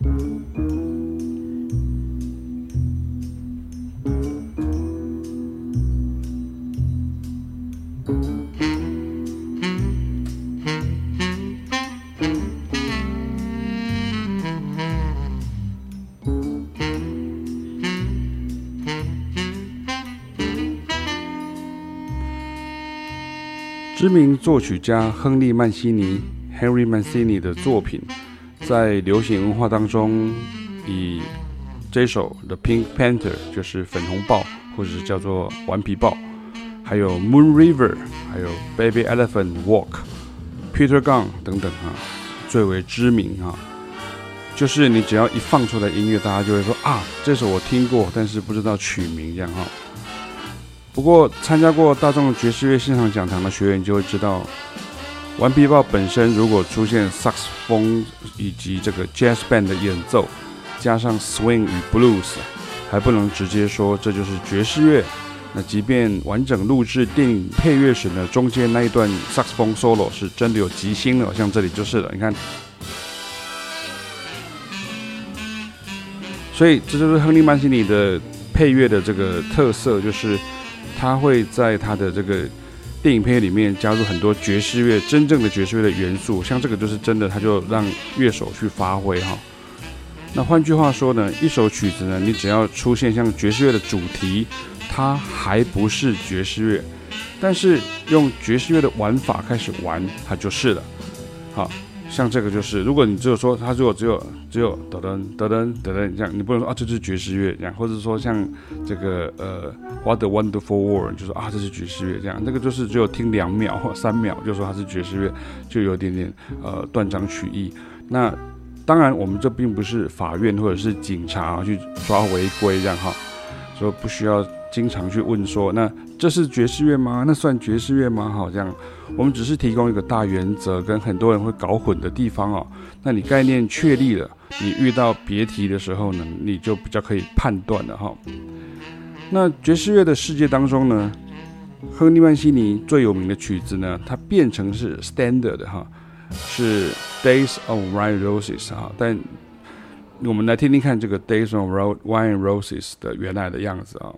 知名作曲家亨利·曼西尼 （Henry Mancini） 的作品，在流行文化当中，以这首《The Pink Panther》就是粉红豹，或者叫做顽皮豹，还有《Moon River》，还有《Baby Elephant Walk》、《Peter Gunn》等等啊，最为知名啊。就是你只要一放出来音乐，大家就会说啊，这首我听过，但是不知道曲名这样哈。不过，参加过大众爵士乐现场讲堂的学员就会知道，顽皮豹本身如果出现萨克斯风以及这个 jazz band 的演奏，加上 swing 与 blues，还不能直接说这就是爵士乐。那即便完整录制电影配乐时呢，中间那一段萨克斯风 solo 是真的有即兴的，像这里就是了。你看，所以这就是亨利曼西尼的配乐的这个特色，就是。他会在他的这个电影片里面加入很多爵士乐，真正的爵士乐的元素，像这个就是真的，他就让乐手去发挥哈。那换句话说呢，一首曲子呢，你只要出现像爵士乐的主题，它还不是爵士乐，但是用爵士乐的玩法开始玩，它就是了。好。像这个就是，如果你只有说它如果只有只有噔噔噔噔噔噔这样，你不能说啊这是爵士乐这样，或者说像这个呃 What a Wonderful World 就说啊这是爵士乐这样，那个就是只有听两秒或 三秒就说它是爵士乐，就有点点呃断章取义。那当然我们这并不是法院或者是警察去抓违规这样哈，所以不需要经常去问说那。这是爵士乐吗？那算爵士乐吗？好，这样，我们只是提供一个大原则，跟很多人会搞混的地方哦。那你概念确立了，你遇到别题的时候呢，你就比较可以判断了哈。那爵士乐的世界当中呢，亨利曼西尼最有名的曲子呢，它变成是 standard 哈，是 Days of Wine and Roses 哈。但我们来听听看这个 Days of Wine Roses 的原来的样子啊。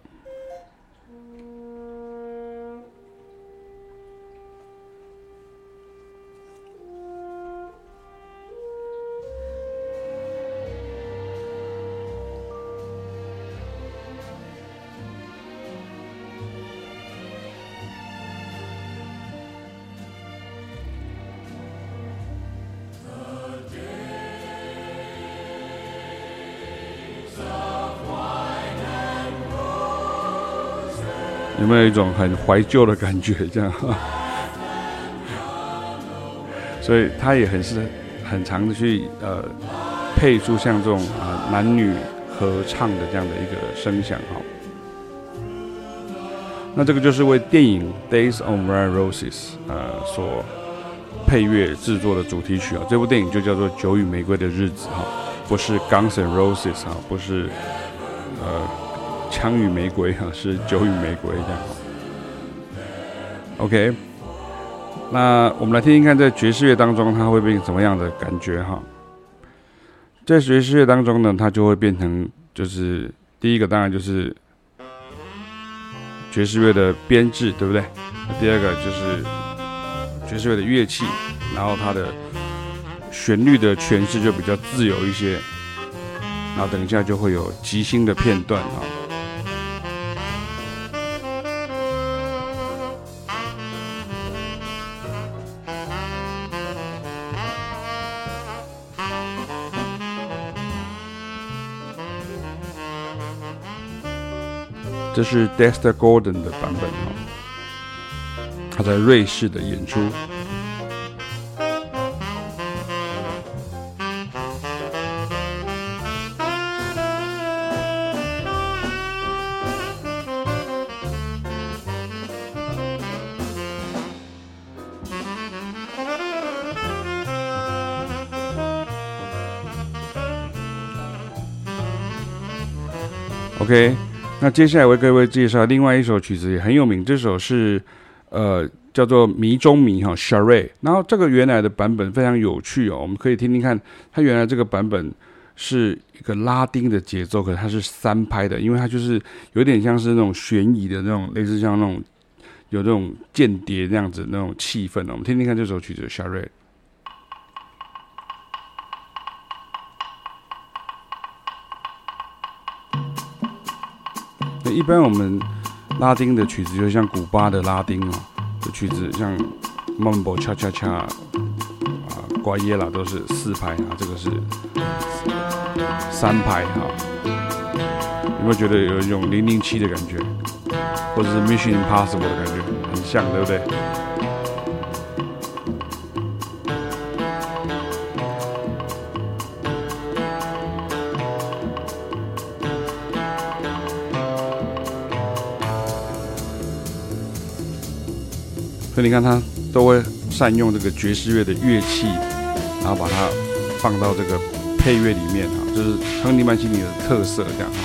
有没有一种很怀旧的感觉？这样，所以他也很是很常的去呃配出像这种啊、男女合唱的这样的一个声响哈。那这个就是为电影《Days of Wine and Roses》呃所配乐制作的主题曲啊。这部电影就叫做《酒与玫瑰的日子》哈，不是 Guns and Roses 哈，不是呃。枪与玫瑰哈，是酒与玫瑰这样。OK，那我们来听听看，在爵士乐当中，它会变成什么样的感觉哈？在爵士乐当中呢，它就会变成，就是第一个当然就是爵士乐的编制，对不对？那第二个就是爵士乐的乐器，然后它的旋律的诠释就比较自由一些。然后等一下就会有即兴的片段啊。这是 Dexter Gordon 的版本哈，他在瑞士的演出。OK。那接下来为各位介绍另外一首曲子，也很有名。这首是，呃，叫做《迷中迷》哈，Charade。然后这个原来的版本非常有趣哦，我们可以听听看，它原来这个版本是一个拉丁的节奏，可是它是三拍的，因为它就是有点像是那种悬疑的那种，类似像那种有那种间谍那样子那种气氛哦。我们听听看这首曲子《Charade》。那一般我们拉丁的曲子，就像古巴的拉丁啊的曲子，像 Mambo Cha Cha Cha 啊、瓜耶啦都是四拍啊，这个是。三拍哈，有没有觉得有一种零零七的感觉，或者是 Mission Impossible 的感觉，很像，对不对？所以你看，他都会善用这个爵士乐的乐器，然后把它放到这个。配乐里面啊，就是亨利曼西尼的特色，这样哈。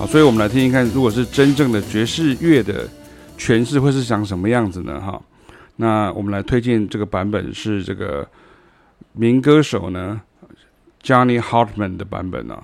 好，所以我们来听听看，如果是真正的爵士乐的诠释，会是长什么样子呢？哈，那我们来推荐这个版本是这个民歌手呢，Johnny Hartman 的版本啊。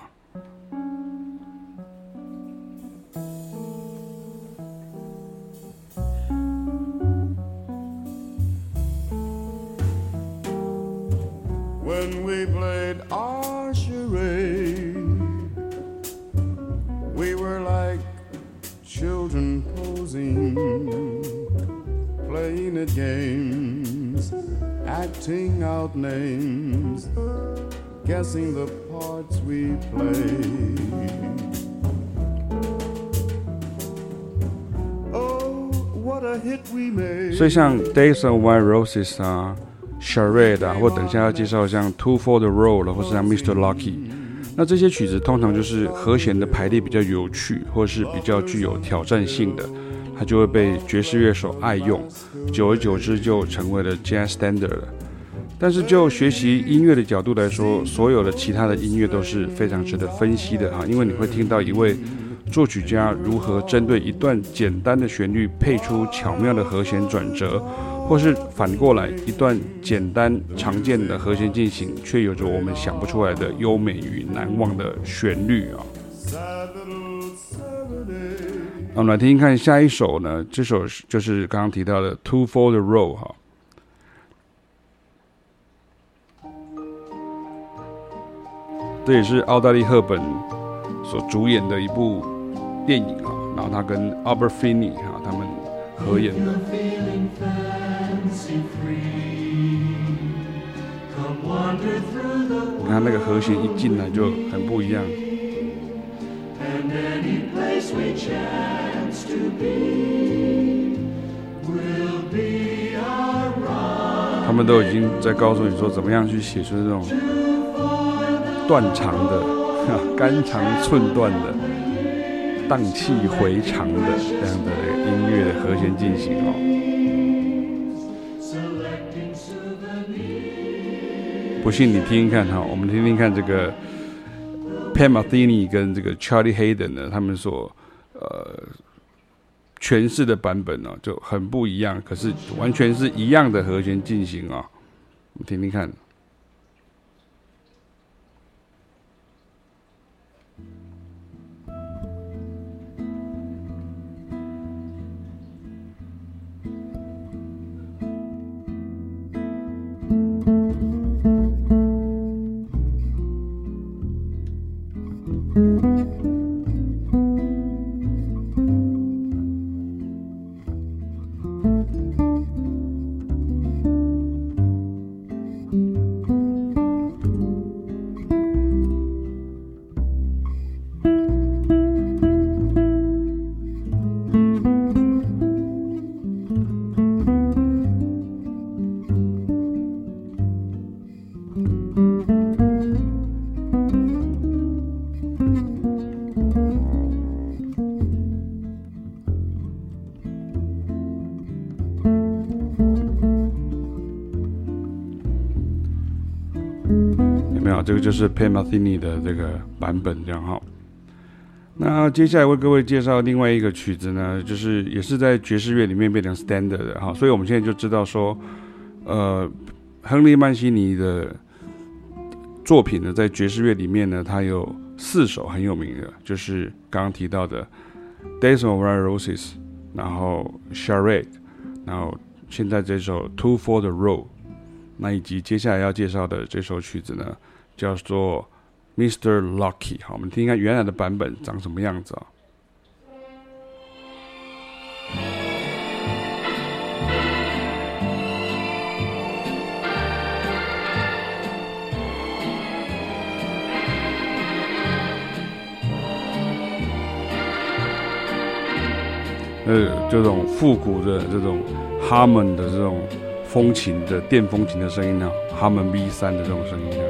所以像 Days of White Roses 啊 ，Charade 啊，或等一下要介绍像 Two for the Road 或是像 Mr. Lucky，那这些曲子通常就是和弦的排列比较有趣，或是比较具有挑战性的，它就会被爵士乐手爱用，久而久之就成为了 Jazz Standard 了。但是就学习音乐的角度来说，所有的其他的音乐都是非常值得分析的哈，因为你会听到一位。作曲家如何针对一段简单的旋律配出巧妙的和弦转折，或是反过来一段简单常见的和弦进行，却有着我们想不出来的优美与难忘的旋律啊！我们来听听看下一首呢？这首就是刚刚提到的《Two for the Road》哈，这也是奥黛丽·赫本所主演的一部。电影啊，然后他跟 Albert Finney 哈他们合演的。你看那个和弦一进来就很不一样。他们都已经在告诉你说，怎么样去写出这种断肠的、肝肠寸断的。荡气回肠的这样的音乐的和弦进行哦，不信你听听看哈，我们听听看这个 Pat Metheny 跟这个 Charlie Hayden 呢，他们所呃诠释的版本呢就很不一样，可是完全是一样的和弦进行啊，我们听听看。这个就是 Pat Metheny 的这个版本，这样哈。那接下来为各位介绍另外一个曲子呢，就是也是在爵士乐里面变成 standard 的哈。所以我们现在就知道说，呃，亨利曼西尼的作品呢，在爵士乐里面呢，它有四首很有名的，就是刚刚提到的《Days of Our Roses》，然后《Charade》，然后现在这首《Two for the Road》，那以及接下来要介绍的这首曲子呢，叫做《Mr. Lucky》。好，我们听一看原来的版本长什么样子啊？呃，这种复古的这种 Hammond 的这种风琴的电风琴的声音呢哈曼 V 三的这种声音呢，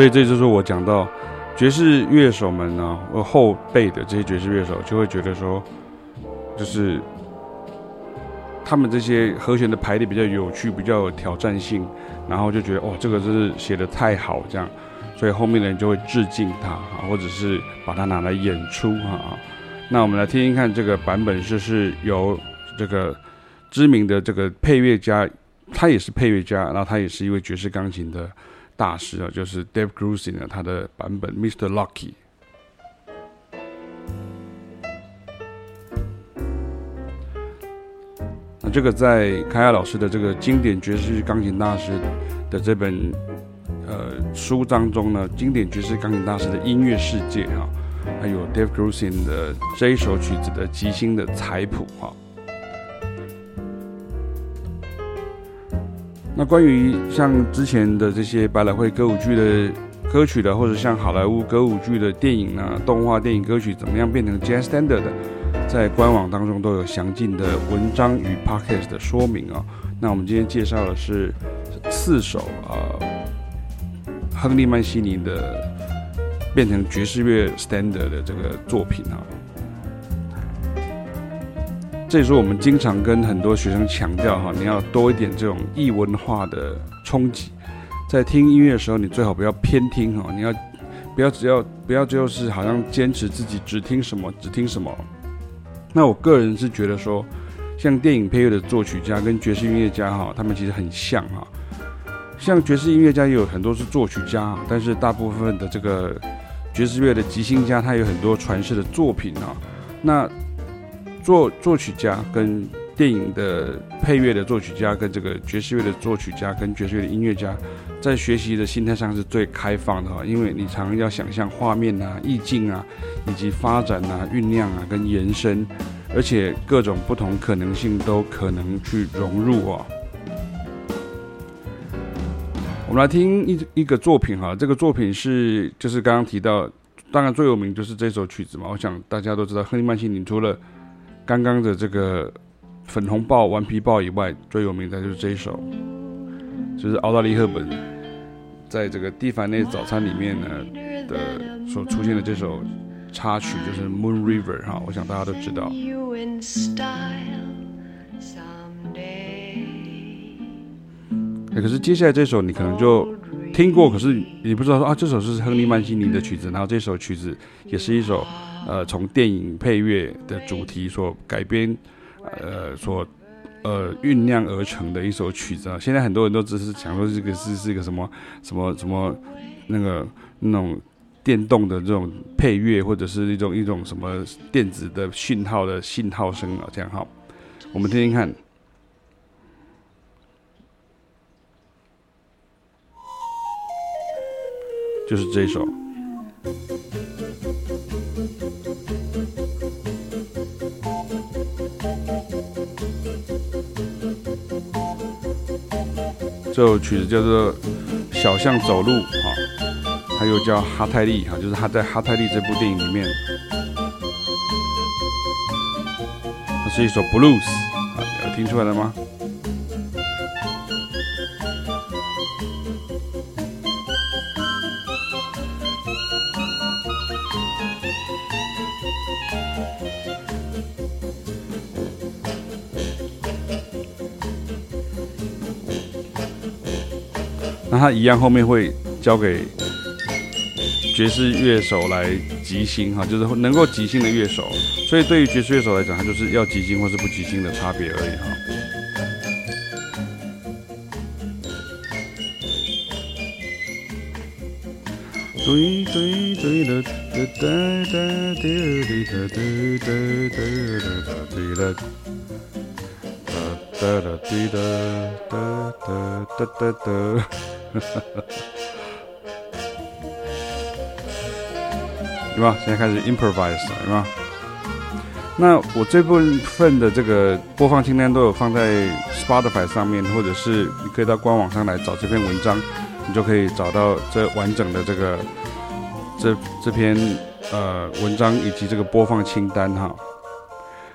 所以这就是我讲到爵士乐手们呢，后辈的这些爵士乐手就会觉得说，就是他们这些和弦的排列比较有趣，比较有挑战性。然后就觉得哦，这个真是写的太好，这样，所以后面的人就会致敬他，或者是把它拿来演出啊。那我们来听听看这个版本，就是由这个知名的这个配乐家，他也是配乐家，然后他也是一位爵士钢琴的大师啊，就是 Dave Grusin 的他的版本 Mr. Lucky。那这个在凯亚老师的这个经典爵士钢琴大师的这本呃书当中呢，经典爵士钢琴大师的音乐世界啊，还有 Dave Grusin 的这一首曲子的即兴的采谱哈。那关于像之前的这些百老汇歌舞剧的歌曲的，或者像好莱坞歌舞剧的电影啊、动画电影歌曲，怎么样变成 Jazz Standard 的？在官网当中都有详尽的文章与 podcast 的说明啊。那我们今天介绍的是四首啊，亨利曼西尼的变成爵士乐 standard 的这个作品啊。这也是我们经常跟很多学生强调哈，你要多一点这种异文化的冲击。在听音乐的时候，你最好不要偏听哈，你要不要只要不要就是好像坚持自己只听什么只听什么。那我个人是觉得说，像电影配乐的作曲家跟爵士音乐家哈，他们其实很像哈。像爵士音乐家也有很多是作曲家，但是大部分的这个爵士乐的即兴家，他有很多传世的作品啊。那作作曲家跟电影的配乐的作曲家，跟这个爵士乐的作曲家跟爵士乐的音乐家，在学习的心态上是最开放的哈，因为你常常要想象画面啊、意境啊，以及发展啊、酝酿啊跟延伸，而且各种不同可能性都可能去融入哦。我们来听一一个作品哈，这个作品是就是刚刚提到，当然最有名就是这首曲子嘛。我想大家都知道，亨利曼西尼除了刚刚的这个粉红豹、顽皮豹以外，最有名的就是这一首。就是奥黛丽·赫本在这个《蒂凡尼早餐》里面呢的所出现的这首插曲，就是《Moon River》哈，我想大家都知道。可是接下来这首你可能就听过，可是你不知道说啊，这首是亨利·曼西尼的曲子，然后这首曲子也是一首呃从电影配乐的主题所改编，呃所。呃，酝酿而成的一首曲子啊，现在很多人都只是想说这个是是一个什么什么什么那个那种电动的这种配乐，或者是一种一种什么电子的讯号的信号声啊，这样哈，我们听听看，就是这一首。这首曲子叫做《小象走路》哈，它又叫《哈泰利》哈，就是他在《哈泰利》这部电影里面，它是一首 blues 啊，有听出来了吗？那他一样，后面会交给爵士乐手来即兴哈，就是能够即兴的乐手。所以对于爵士乐手来讲，他就是要即兴或是不即兴的差别而已哈。对吧？现在开始 improvise 了，对吧？那我这部分的这个播放清单都有放在 Spotify 上面，或者是你可以到官网上来找这篇文章，你就可以找到这完整的这个这这篇呃文章以及这个播放清单哈。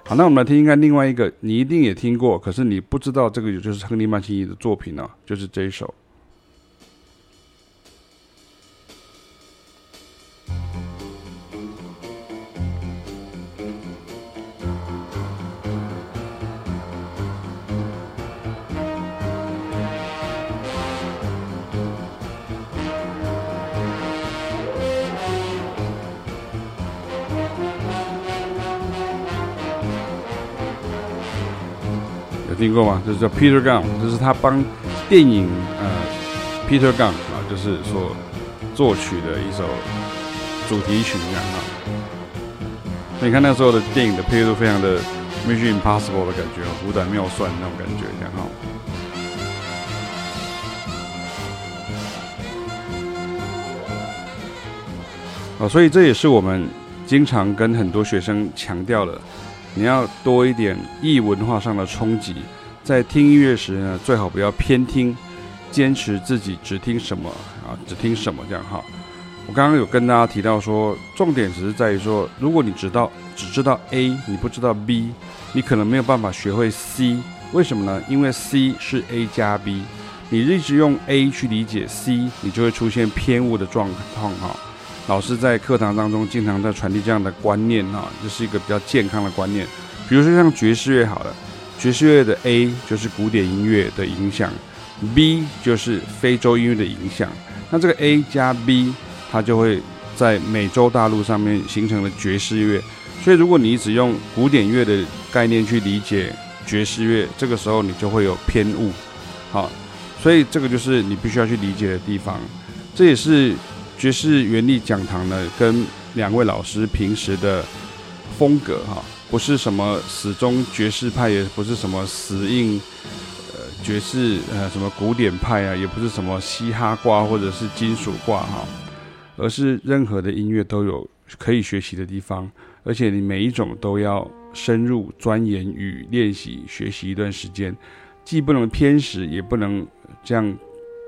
好，那我们来听一看另外一个，你一定也听过，可是你不知道这个也就是亨利曼西尼的作品呢、啊，就是这一首。过吗？就是叫 Peter Gunn，这是他帮电影呃 Peter Gunn 啊，就是说作曲的一首主题曲一样哈。那你看那时候的电影的配乐都非常的 Mission Impossible 的感觉，虎胆妙算那种感觉然后啊。所以这也是我们经常跟很多学生强调的。你要多一点异文化上的冲击，在听音乐时呢，最好不要偏听，坚持自己只听什么啊，只听什么这样哈。我刚刚有跟大家提到说，重点只是在于说，如果你知道只知道 A，你不知道 B，你可能没有办法学会 C。为什么呢？因为 C 是 A 加 B，你一直用 A 去理解 C，你就会出现偏误的状况哈。老师在课堂当中经常在传递这样的观念哈，这是一个比较健康的观念。比如说像爵士乐好了，爵士乐的 A 就是古典音乐的影响，B 就是非洲音乐的影响。那这个 A 加 B，它就会在美洲大陆上面形成了爵士乐。所以如果你只用古典乐的概念去理解爵士乐，这个时候你就会有偏误。好，所以这个就是你必须要去理解的地方。这也是。爵士原力讲堂呢，跟两位老师平时的风格哈，不是什么死忠爵士派，也不是什么死硬呃爵士呃什么古典派啊，也不是什么嘻哈挂或者是金属挂哈，而是任何的音乐都有可以学习的地方，而且你每一种都要深入钻研与练习学习一段时间，既不能偏食，也不能这样。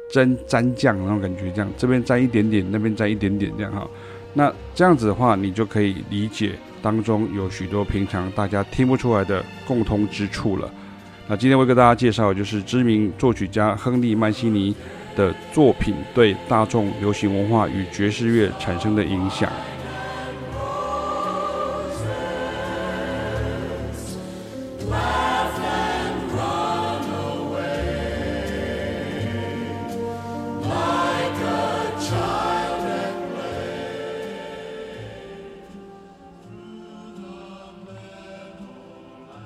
沾沾酱那种感觉，这样这边沾一点点，那边沾一点点，这样哈。那这样子的话，你就可以理解当中有许多平常大家听不出来的共通之处了。那今天我会跟大家介绍就是知名作曲家亨利曼西尼的作品对大众流行文化与爵士乐产生的影响。